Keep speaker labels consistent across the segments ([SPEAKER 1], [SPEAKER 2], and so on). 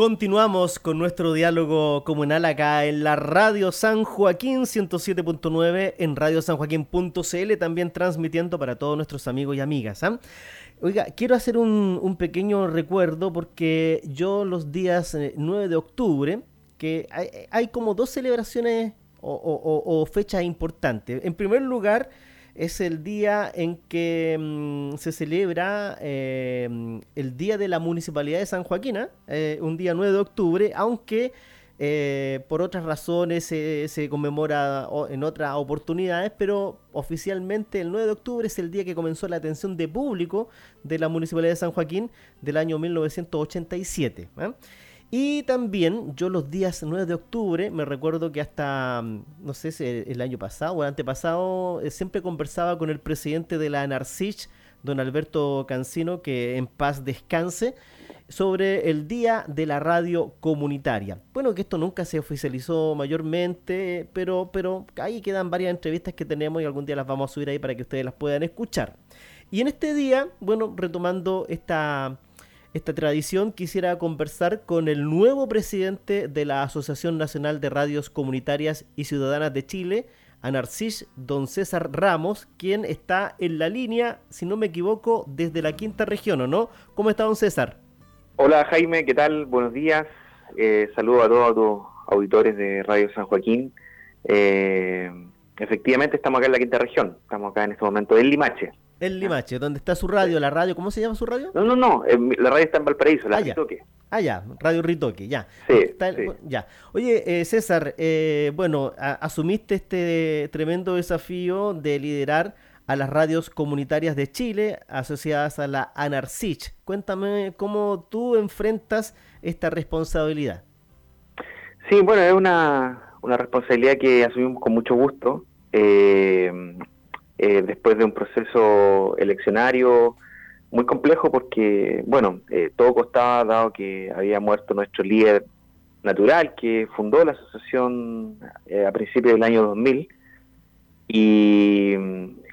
[SPEAKER 1] Continuamos con nuestro diálogo comunal acá en la Radio San Joaquín 107.9, en radiosanjoaquín.cl, también transmitiendo para todos nuestros amigos y amigas. ¿ah? Oiga, quiero hacer un, pequeño recuerdo porque yo los días 9 eh, de octubre, que hay, como dos celebraciones o fechas importantes. En primer lugar, es el día en que mm, se celebra eh, el Día de la Municipalidad de San Joaquín, ¿ah? eh, un día 9 de octubre, aunque eh, por otras razones se conmemora en otras oportunidades, pero oficialmente el 9 de octubre es el día que comenzó la atención de público de la Municipalidad de San Joaquín del año 1987. Y también yo los días 9 de octubre, me recuerdo que hasta, mm, no sé si el año pasado o el antepasado, eh, siempre conversaba con el presidente de la NARCICH, don Alberto Cancino, que en paz descanse, sobre el Día de la Radio Comunitaria. Bueno, que esto nunca se oficializó mayormente, pero, pero ahí quedan varias entrevistas que tenemos y algún día las vamos a subir ahí para que ustedes las puedan escuchar. Y en este día, bueno, retomando esta esta tradición, quisiera conversar con el nuevo presidente de la Asociación Nacional de Radios Comunitarias y Ciudadanas de Chile, Anarcis don César Ramos, quien está en la línea, si no me equivoco, desde la quinta región, ¿o no? ¿Cómo está don César?
[SPEAKER 2] Hola Jaime, ¿qué tal? Buenos días. Eh, saludo a todos los auditores de Radio San Joaquín. Eh, efectivamente estamos acá en la quinta región, estamos acá en este momento en Limache.
[SPEAKER 1] El Limache, donde está su radio, la radio, ¿cómo se llama su radio?
[SPEAKER 2] No, no, no, la radio está en Valparaíso, la ah, Ritoque.
[SPEAKER 1] Ah, ya, Radio Ritoque, ya.
[SPEAKER 2] Sí,
[SPEAKER 1] Ya. Oye, eh, César, eh, bueno, asumiste este tremendo desafío de liderar a las radios comunitarias de Chile asociadas a la ANARCICH. Cuéntame cómo tú enfrentas esta responsabilidad.
[SPEAKER 2] Sí, bueno, es una, una responsabilidad que asumimos con mucho gusto. Eh, eh, después de un proceso eleccionario muy complejo porque, bueno, eh, todo costaba dado que había muerto nuestro líder natural que fundó la asociación eh, a principios del año 2000 y,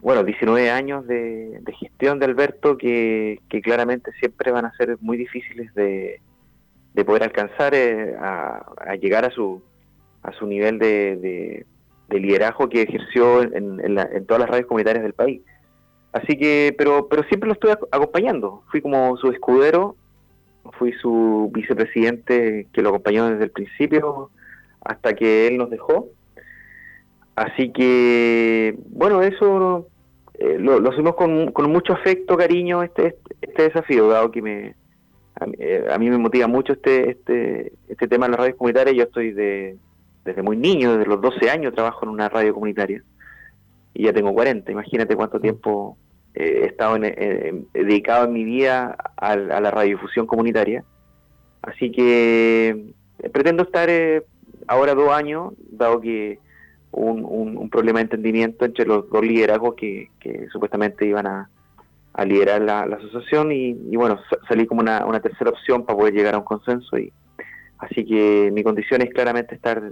[SPEAKER 2] bueno, 19 años de, gestión de Alberto que, claramente siempre van a ser muy difíciles de, poder alcanzar a, llegar a su, a su nivel de de liderazgo que ejerció en, todas las radios comunitarias del país. Así que, pero, pero siempre lo estuve acompañando. Fui como su escudero, fui su vicepresidente que lo acompañó desde el principio hasta que él nos dejó. Así que, bueno, eso eh, lo, lo hacemos con, con, mucho afecto, cariño, este, este desafío, dado que me, a, eh, a, mí me motiva mucho este, este, este tema en las radios comunitarias. Yo estoy de, desde muy niño, desde los 12 años trabajo en una radio comunitaria. Y ya tengo 40, imagínate cuánto tiempo he estado dedicado en mi vida a, la radiodifusión comunitaria. Así que eh, pretendo estar eh, ahora dos años, dado que un, un, problema de entendimiento entre los dos liderazgos que, supuestamente iban a, liderar la, asociación. Y, bueno, salí como una, una tercera opción para poder llegar a un consenso y así que mi condición es claramente estar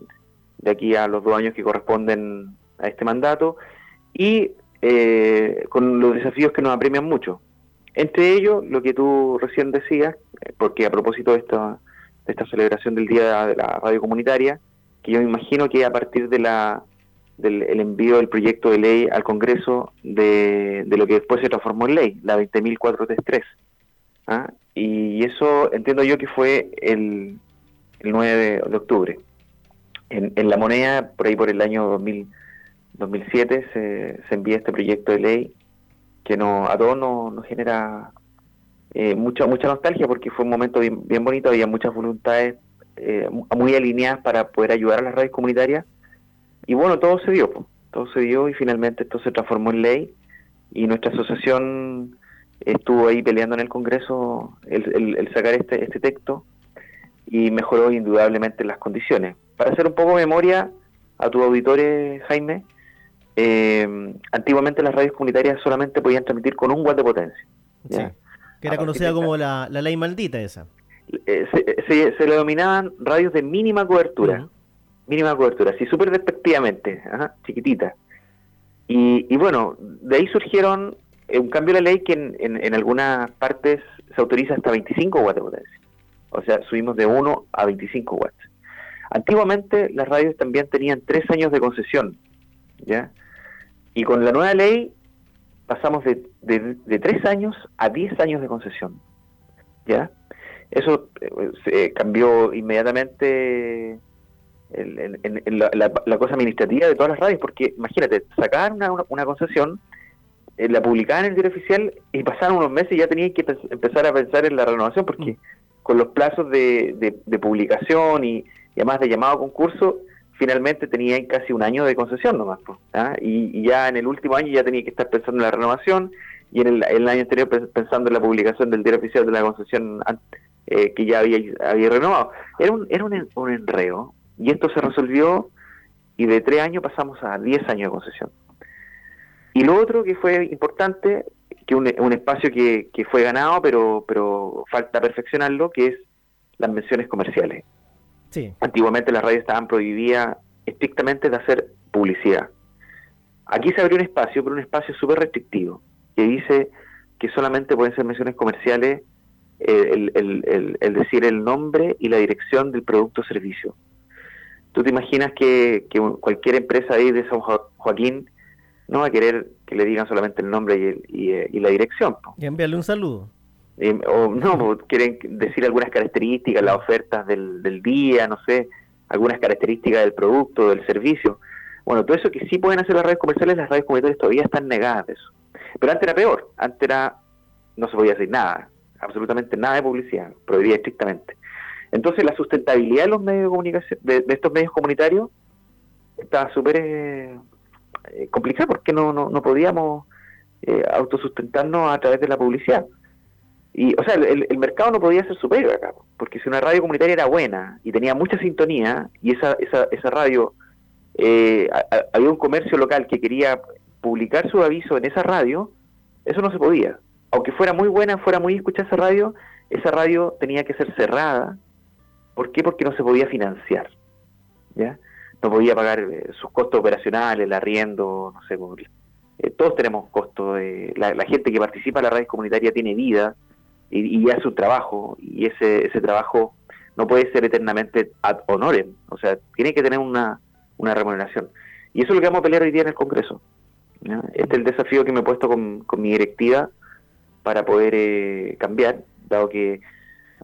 [SPEAKER 2] de aquí a los dos años que corresponden a este mandato y eh, con los desafíos que nos apremian mucho. Entre ellos, lo que tú recién decías, porque a propósito de esta, de esta celebración del Día de la Radio Comunitaria, que yo me imagino que a partir de la del envío del proyecto de ley al Congreso de, lo que después se transformó en ley, la 20.433. ¿ah? Y eso entiendo yo que fue el, el 9 de octubre. En, la moneda, por ahí por el año 2000, 2007, se, se envía este proyecto de ley que no, a todos nos, genera eh, mucha mucha nostalgia porque fue un momento bien, bonito, había muchas voluntades eh, muy alineadas para poder ayudar a las redes comunitarias y bueno, todo se dio, todo se dio y finalmente esto se transformó en ley y nuestra asociación estuvo ahí peleando en el Congreso el, el sacar este, este texto y mejoró indudablemente las condiciones. Para hacer un poco de memoria a tus auditores, Jaime, eh, antiguamente las radios comunitarias solamente podían transmitir con un watt de potencia.
[SPEAKER 1] que era conocida como la, ley maldita esa.
[SPEAKER 2] Eh, se, le dominaban radios de mínima cobertura, mínima cobertura, así súper despectivamente, chiquitita. Y, bueno, de ahí surgieron eh, un cambio de la ley que en, en, algunas partes se autoriza hasta 25 watts de potencia. O sea, subimos de 1 a 25 watts. Antiguamente las radios también tenían 3 años de concesión, ¿ya? Y con la nueva ley pasamos de, de, 3 años a 10 años de concesión, ¿ya? Eso eh, cambió inmediatamente la, cosa administrativa de todas las radios, porque imagínate, sacar una, una, concesión, eh, la publicaban en el diario oficial y pasaron unos meses y ya tenían que empezar a pensar en la renovación, porque mm. Con los plazos de, de, publicación y, además de llamado a concurso, finalmente tenían casi un año de concesión nomás. ¿ah? Y, ya en el último año ya tenía que estar pensando en la renovación y en el, año anterior pensando en la publicación del diario oficial de la concesión eh, que ya había, había renovado. Era un, era un, un enreo, y esto se resolvió y de tres años pasamos a diez años de concesión. Y lo otro que fue importante, que un, un espacio que, que, fue ganado, pero, pero falta perfeccionarlo, que es las menciones comerciales. Sí. Antiguamente las radios estaban prohibidas estrictamente de hacer publicidad. Aquí se abrió un espacio, pero un espacio súper restrictivo, que dice que solamente pueden ser menciones comerciales eh, el, el, el, decir el nombre y la dirección del producto o servicio. ¿Tú te imaginas que, cualquier empresa ahí de San Joaquín no va a querer que le digan solamente el nombre y, la dirección?
[SPEAKER 1] Y enviarle un saludo.
[SPEAKER 2] o no, quieren decir algunas características, las ofertas del, día, no sé, algunas características del producto, del servicio. Bueno, todo eso que sí pueden hacer las redes comerciales, las redes comerciales todavía están negadas de eso. Pero antes era peor, antes era, no se podía decir nada, absolutamente nada de publicidad, prohibida estrictamente. Entonces la sustentabilidad de los medios de comunicación, de, estos medios comunitarios, estaba súper eh, eh, porque no, no, no podíamos eh, autosustentarnos a través de la publicidad. Y, o sea, el, mercado no podía ser superior acá, porque si una radio comunitaria era buena y tenía mucha sintonía, y esa, esa, esa radio, eh, había un comercio local que quería publicar su aviso en esa radio, eso no se podía. Aunque fuera muy buena, fuera muy escuchada esa radio, esa radio tenía que ser cerrada ¿Por qué? Porque no se podía financiar. ¿ya? No podía pagar eh, sus costos operacionales, el arriendo, no sé, eh, todos tenemos costos. la, gente que participa en la radio comunitaria tiene vida y, hace un trabajo, y ese, ese trabajo no puede ser eternamente ad honorem, o sea, tiene que tener una, una remuneración. Y eso es lo que vamos a pelear hoy día en el Congreso. Este es el desafío que me he puesto con, con mi directiva para poder eh, cambiar, dado que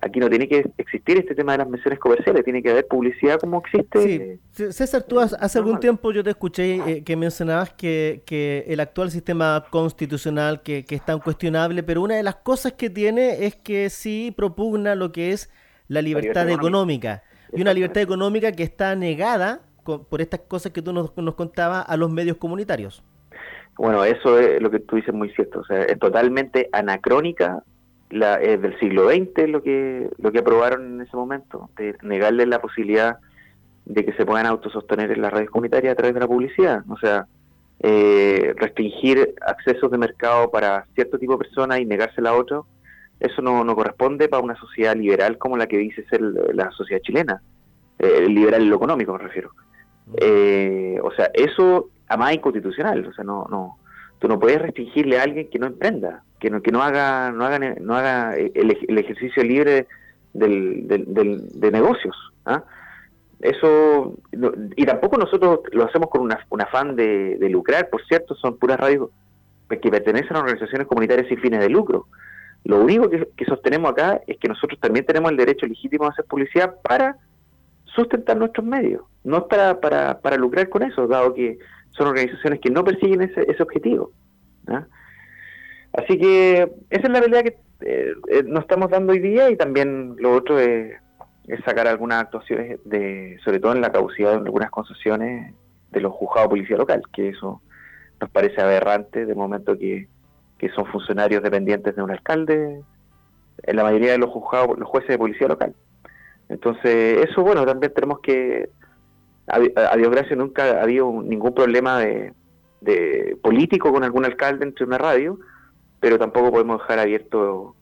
[SPEAKER 2] aquí no tiene que existir este tema de las menciones comerciales, tiene que haber publicidad como existe.
[SPEAKER 1] Sí. César, tú hace, algún tiempo yo te escuché eh, que mencionabas que, que, el actual sistema constitucional que, que es tan cuestionable, pero una de las cosas que tiene es que sí propugna lo que es la libertad, económica. Y una libertad económica que está negada por estas cosas que tú nos, nos contabas a los medios comunitarios.
[SPEAKER 2] Bueno, eso es lo que tú dices muy cierto. O sea, es totalmente anacrónica la, del siglo XX lo que, lo que aprobaron en ese momento, de negarle la posibilidad de que se puedan autosostener en las redes comunitarias a través de la publicidad. O sea, eh, restringir accesos de mercado para cierto tipo de personas y negársela a otro, eso no, no corresponde para una sociedad liberal como la que dice ser la sociedad chilena. Eh, liberal en lo económico me refiero. Eh, o sea, eso además inconstitucional. O sea, no, no, tú no puedes restringirle a alguien que no emprenda que no, que no haga, no no haga el, ejercicio libre del, de negocios. ¿ah? Eso, y tampoco nosotros lo hacemos con un afán de, lucrar, por cierto, son puras radios que pertenecen a organizaciones comunitarias sin fines de lucro. Lo único que, sostenemos acá es que nosotros también tenemos el derecho legítimo a hacer publicidad para sustentar nuestros medios, no para, para, para lucrar con eso, dado que son organizaciones que no persiguen ese, ese objetivo. ¿ah? Así que esa es la realidad que eh, eh, nos estamos dando hoy día y también lo otro es, sacar algunas actuaciones, de sobre todo en la caducidad de algunas concesiones de los juzgados de policía local, que eso nos parece aberrante de momento que, son funcionarios dependientes de un alcalde, en la mayoría de los juzgados, los jueces de policía local. Entonces, eso, bueno, también tenemos que, a, Dios gracias, nunca ha habido ningún problema de, de político con algún alcalde entre una radio, pero tampoco podemos dejar abierto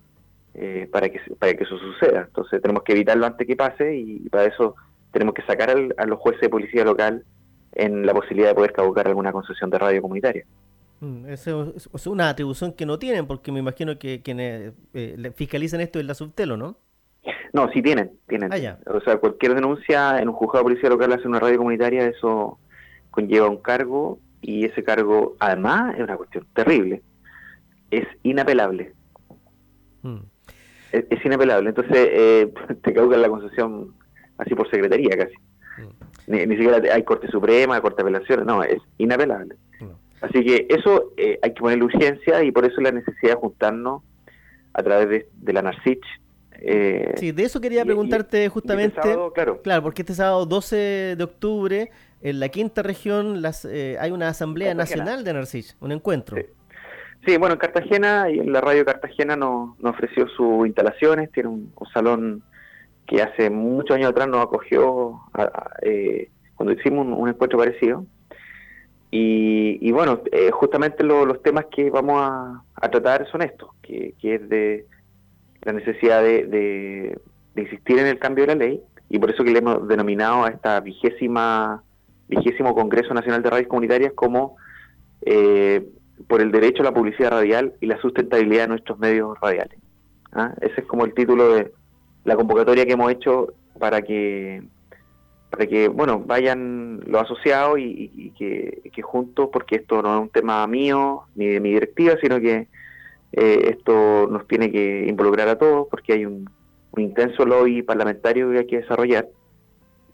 [SPEAKER 2] eh, para, que, para que eso suceda. Entonces tenemos que evitarlo antes que pase y, para eso tenemos que sacar a los jueces de policía local en la posibilidad de poder caducar alguna concesión de radio comunitaria.
[SPEAKER 1] Mm, eso es una atribución que no tienen, porque me imagino que quienes eh, fiscalizan esto es la Subtelo, ¿no?
[SPEAKER 2] No, sí tienen, tienen.
[SPEAKER 1] Ah,
[SPEAKER 2] o sea, cualquier denuncia en un juzgado de policía local hace una radio comunitaria, eso conlleva un cargo y ese cargo, además, es una cuestión terrible. Es inapelable. Mm. Es, inapelable. Entonces, eh, te caucan la concesión así por secretaría casi. Mm. Ni, siquiera hay Corte Suprema, Corte de Apelaciones, no, es inapelable. Así que eso eh, hay que ponerle urgencia y por eso la necesidad de juntarnos a través de, la NARCICH.
[SPEAKER 1] Eh, sí, de eso quería preguntarte este justamente. claro. claro, porque este sábado 12 de octubre en la quinta región las, eh, hay una asamblea nacional de NARCICH, un encuentro.
[SPEAKER 2] Sí. bueno, en Cartagena y en la radio Cartagena nos, ofreció sus instalaciones, tiene un, salón que hace muchos años atrás nos acogió eh, cuando hicimos un encuentro parecido y, bueno, eh, justamente los temas que vamos a, tratar son estos, que, es de la necesidad de, insistir en el cambio de la ley, y por eso que le hemos denominado a esta vigésima vigésimo Congreso Nacional de Radios Comunitarias como eh, por el derecho a la publicidad radial y la sustentabilidad de nuestros medios radiales. ¿ah? Ese es como el título de la convocatoria que hemos hecho para que para que bueno vayan los asociados y, que, juntos, porque esto no es un tema mío ni de mi directiva, sino que eh, esto nos tiene que involucrar a todos, porque hay un, intenso lobby parlamentario que hay que desarrollar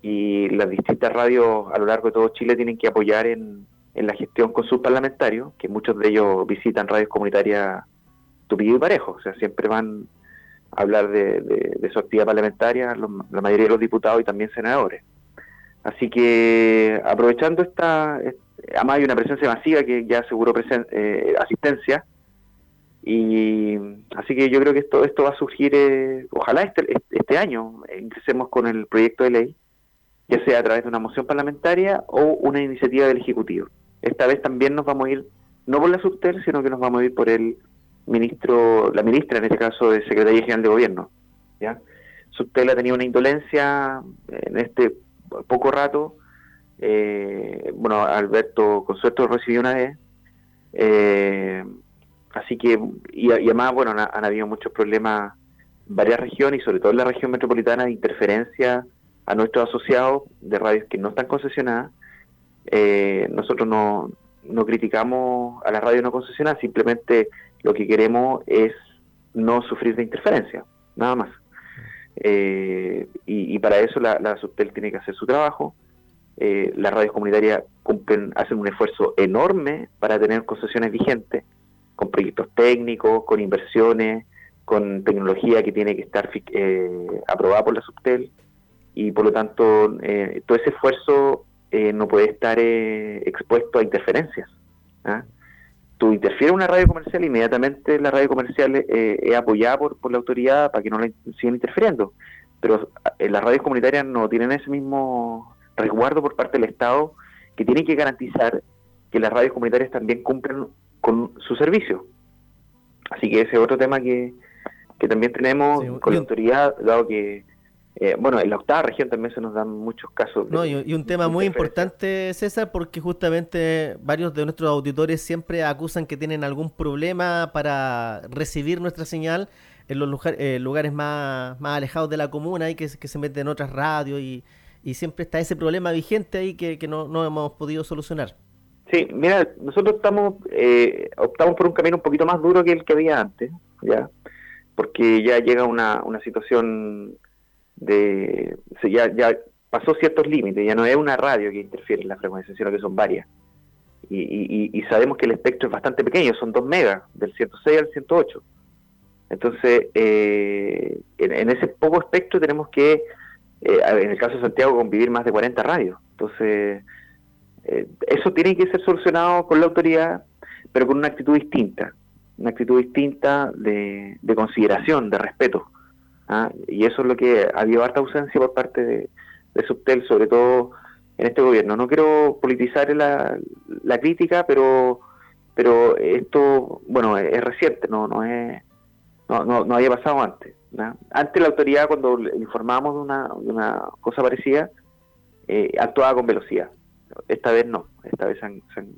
[SPEAKER 2] y las distintas radios a lo largo de todo Chile tienen que apoyar en, la gestión con sus parlamentarios, que muchos de ellos visitan radios comunitarias tupido y parejo, o sea, siempre van a hablar de, de, su actividad parlamentaria, la mayoría de los diputados y también senadores. Así que aprovechando esta, además hay una presencia masiva que ya aseguró eh, asistencia, y así que yo creo que esto esto va a surgir, eh, ojalá este, este año ingresemos con el proyecto de ley, ya sea a través de una moción parlamentaria o una iniciativa del Ejecutivo. Esta vez también nos vamos a ir, no por la subter, sino que nos vamos a ir por el ministro, la ministra en este caso de Secretaría General de Gobierno. ¿ya? Subtel ha tenido una indolencia en este poco rato, eh, bueno, Alberto Consueto recibió una vez, eh, así que, y, además, bueno, han, habido muchos problemas en varias regiones y sobre todo en la región metropolitana de interferencia a nuestros asociados de radios que no están concesionadas. Eh, nosotros no, no criticamos a la radio no concesionada, simplemente lo que queremos es no sufrir de interferencia, nada más. Eh, y, para eso la, la, Subtel tiene que hacer su trabajo. Eh, las radios comunitarias cumplen, hacen un esfuerzo enorme para tener concesiones vigentes, con proyectos técnicos, con inversiones, con tecnología que tiene que estar eh, aprobada por la Subtel, y por lo tanto eh, todo ese esfuerzo no puede estar expuesto a interferencias. ¿ah? tú interfieres una radio comercial, inmediatamente la radio comercial eh, es apoyada por, por la autoridad para que no la sigan interfiriendo. Pero eh, las radios comunitarias no tienen ese mismo resguardo por parte del Estado que tiene que garantizar que las radios comunitarias también cumplen con su servicio. Así que ese es otro tema que, que también tenemos con la autoridad, dado que eh, bueno, en la octava región también se nos dan muchos casos.
[SPEAKER 1] no, y, un tema muy importante, César, porque justamente varios de nuestros auditores siempre acusan que tienen algún problema para recibir nuestra señal en los eh, lugares más, más alejados de la comuna y que, que se meten en otras radios y, siempre está ese problema vigente ahí que, no, no hemos podido solucionar.
[SPEAKER 2] Sí, mira, nosotros estamos eh, optamos por un camino un poquito más duro que el que había antes, ya, porque ya llega una, una situación de ya, ya pasó ciertos límites, ya no es una radio que interfiere en la frecuencia, sino que son varias. Y, sabemos que el espectro es bastante pequeño, son 2 megas, del 106 al 108. Entonces, eh, en, ese poco espectro tenemos que, eh, en el caso de Santiago, convivir más de 40 radios. Entonces, eh, eso tiene que ser solucionado con la autoridad, pero con una actitud distinta, una actitud distinta de, de consideración, de respeto. ¿Ah? Y eso es lo que ha habido harta ausencia por parte de, Subtel, sobre todo en este gobierno. No quiero politizar la, crítica, pero pero esto, bueno, es, reciente, no no es no, no, había pasado antes. Antes la autoridad, cuando informábamos de una, de una cosa parecida, eh, actuaba con velocidad. Esta vez no, esta vez han, han,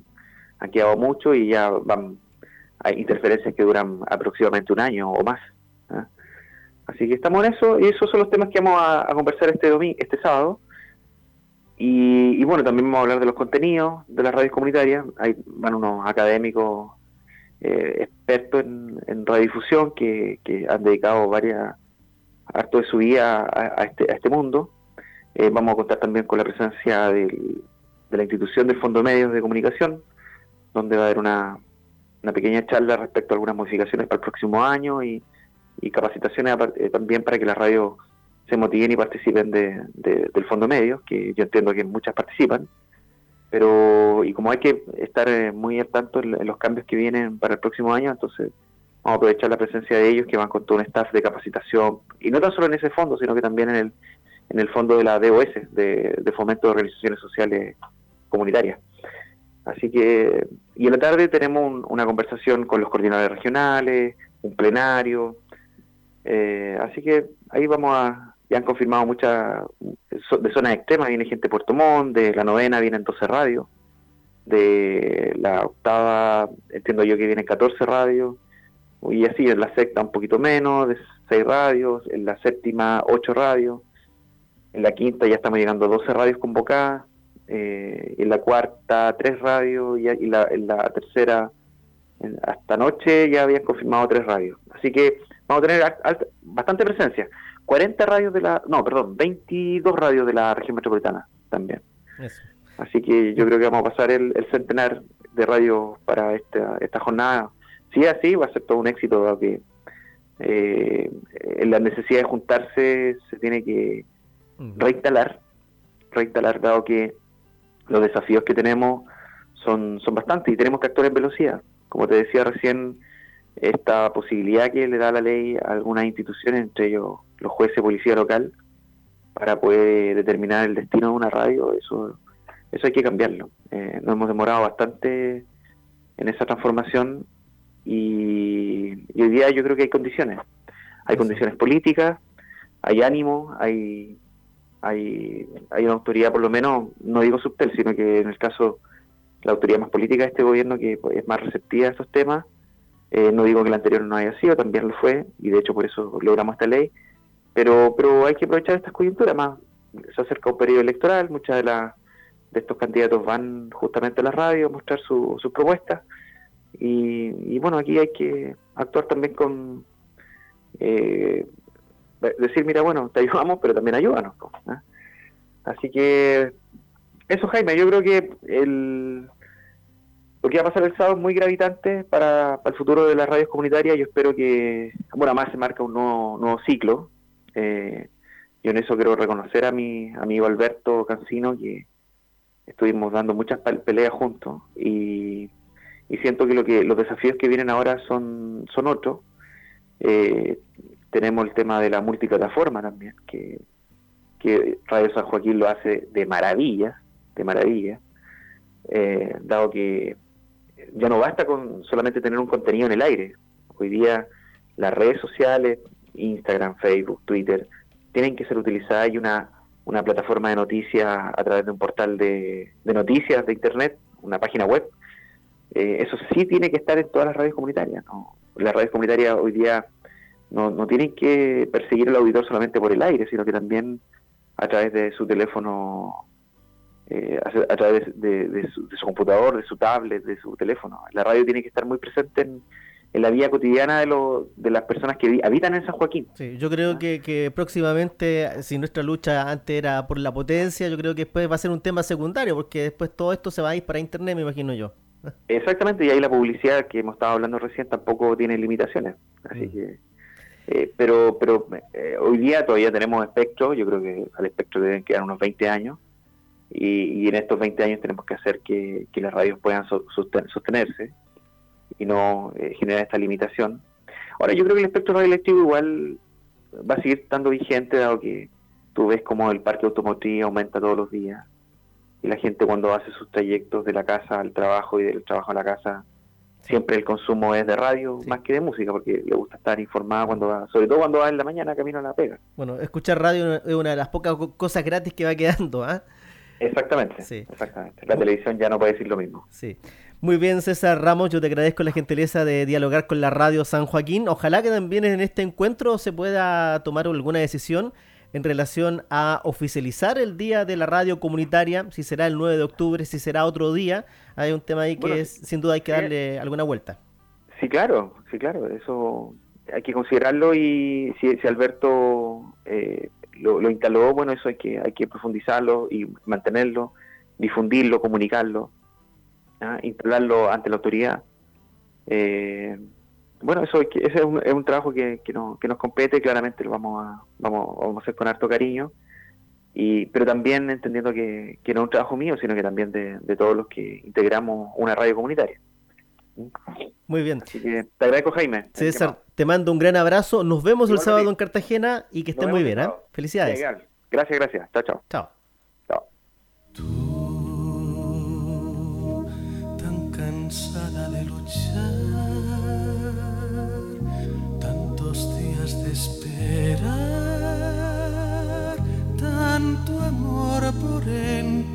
[SPEAKER 2] han quedado mucho y ya van hay interferencias que duran aproximadamente un año o más. Así que estamos en eso y esos son los temas que vamos a, conversar este domingo, este sábado. Y, bueno, también vamos a hablar de los contenidos de las radios comunitarias. Hay van unos académicos eh, expertos en, radiodifusión que, han dedicado varias harto de su vida a, este, a este mundo. Eh, vamos a contar también con la presencia de la institución del Fondo de Medios de Comunicación, donde va a haber una, una pequeña charla respecto a algunas modificaciones para el próximo año y, y capacitaciones eh, también para que las radios se motiven y participen de, del Fondo Medio, que yo entiendo que muchas participan, pero y como hay que estar eh, muy al tanto en, los cambios que vienen para el próximo año, entonces vamos a aprovechar la presencia de ellos que van con todo un staff de capacitación, y no tan solo en ese fondo, sino que también en el, en el fondo de la DOS, de, de Fomento de Organizaciones Sociales Comunitarias. Así que, y en la tarde tenemos una conversación con los coordinadores regionales, un plenario, eh, así que ahí vamos a, ya han confirmado muchas, de zonas extremas viene gente de Puerto Montt, de la novena vienen 12 radios, de la octava entiendo yo que vienen 14 radios, y así en la sexta un poquito menos, de 6 radios, en la séptima 8 radios, en la quinta ya estamos llegando a 12 radios convocadas, eh, en la cuarta 3 radios y, la, en la tercera hasta anoche ya habían confirmado 3 radios. Así que vamos a tener bastante presencia. 40 radios de la, no, perdón, 22 radios de la región metropolitana también. Así que yo creo que vamos a pasar el, centenar de radios para esta, esta jornada. Si es así, va a ser todo un éxito, dado que eh, la necesidad de juntarse se tiene que reinstalar, reinstalar, dado que los desafíos que tenemos son, son bastantes y tenemos que actuar en velocidad. Como te decía recién, esta posibilidad que le da la ley a algunas instituciones, entre ellos los jueces de policía local, para poder determinar el destino de una radio, eso, eso hay que cambiarlo. Eh, nos hemos demorado bastante en esa transformación y, hoy día yo creo que hay condiciones. Hay condiciones políticas, hay ánimo, hay, hay, hay una autoridad, por lo menos, no digo subtel, sino que en el caso la autoridad más política de este gobierno que es más receptiva a estos temas eh, no digo que el anterior no haya sido, también lo fue, y de hecho por eso logramos esta ley, pero, pero hay que aprovechar estas coyunturas más. Se acerca un periodo electoral, muchas de, las de estos candidatos van justamente a la radio a mostrar sus su propuestas, y, bueno, aquí hay que actuar también con... Eh, decir, mira, bueno, te ayudamos, pero también ayúdanos. Así que eso, Jaime, yo creo que el, lo que va a pasar el sábado es muy gravitante para, el futuro de las radios comunitarias. Yo espero que, bueno, además se marca un nuevo, nuevo ciclo. Eh, yo en eso quiero reconocer a mi amigo Alberto Cancino, que estuvimos dando muchas peleas juntos y, siento que, lo que los desafíos que vienen ahora son, son otros. Eh, tenemos el tema de la multiplataforma también, que, que Radio San Joaquín lo hace de maravilla, de maravilla, eh, dado que ya no basta con solamente tener un contenido en el aire. Hoy día las redes sociales, Instagram, Facebook, Twitter, tienen que ser utilizadas y una, una plataforma de noticias a través de un portal de, noticias de Internet, una página web. Eh, eso sí tiene que estar en todas las radios comunitarias. ¿no? Las radios comunitarias hoy día no, no tienen que perseguir al auditor solamente por el aire, sino que también a través de su teléfono eh, a, través de, su, computador, de su tablet, de su teléfono. La radio tiene que estar muy presente en, la vida cotidiana de, lo, de las personas que habitan en San Joaquín.
[SPEAKER 1] Sí, yo creo que, que, próximamente, si nuestra lucha antes era por la potencia, yo creo que después va a ser un tema secundario, porque después todo esto se va a ir para Internet, me imagino yo.
[SPEAKER 2] Exactamente, y ahí la publicidad que hemos estado hablando recién tampoco tiene limitaciones. Así mm. que, eh, pero pero eh, hoy día todavía tenemos espectro, yo creo que al espectro deben quedar unos 20 años, y, en estos 20 años tenemos que hacer que, las radios puedan sostenerse y no eh, generar esta limitación. Ahora, yo creo que el espectro radioelectivo igual va a seguir estando vigente, dado que tú ves como el parque automotriz aumenta todos los días y la gente cuando hace sus trayectos de la casa al trabajo y del trabajo a la casa, siempre el consumo es de radio más que de música, porque le gusta estar informada cuando va, sobre todo cuando va en la mañana camino a la pega.
[SPEAKER 1] Bueno, escuchar radio es una de las pocas cosas gratis que va quedando, ¿ah?
[SPEAKER 2] Exactamente, sí. exactamente. La televisión ya no puede decir lo mismo.
[SPEAKER 1] Sí. Muy bien, César Ramos, yo te agradezco la gentileza de dialogar con la radio San Joaquín. Ojalá que también en este encuentro se pueda tomar alguna decisión en relación a oficializar el día de la radio comunitaria, si será el 9 de octubre, si será otro día. Hay un tema ahí que sin duda hay que darle alguna vuelta.
[SPEAKER 2] Sí, claro, sí, claro, eso hay que considerarlo y si, Alberto eh, lo, instaló, bueno, eso hay que, hay que profundizarlo y mantenerlo, difundirlo, comunicarlo, ¿ah? instalarlo ante la autoridad. Eh, bueno, eso ese es un, es un trabajo que, que, nos compete, claramente lo vamos a, vamos, vamos a hacer con harto cariño, y, pero también entendiendo que, que no es un trabajo mío, sino que también de, de todos los que integramos una radio comunitaria.
[SPEAKER 1] Muy bien.
[SPEAKER 2] Así que te agradezco, Jaime.
[SPEAKER 1] César, te mando un gran abrazo. Nos vemos el sábado en Cartagena y que estés muy bien. ¿eh? Felicidades.
[SPEAKER 2] Gracias, gracias. Chao, chao.
[SPEAKER 1] Chao.
[SPEAKER 2] Chao.
[SPEAKER 3] Tú, tan cansada de luchar, tantos días de esperar, tanto amor por entregar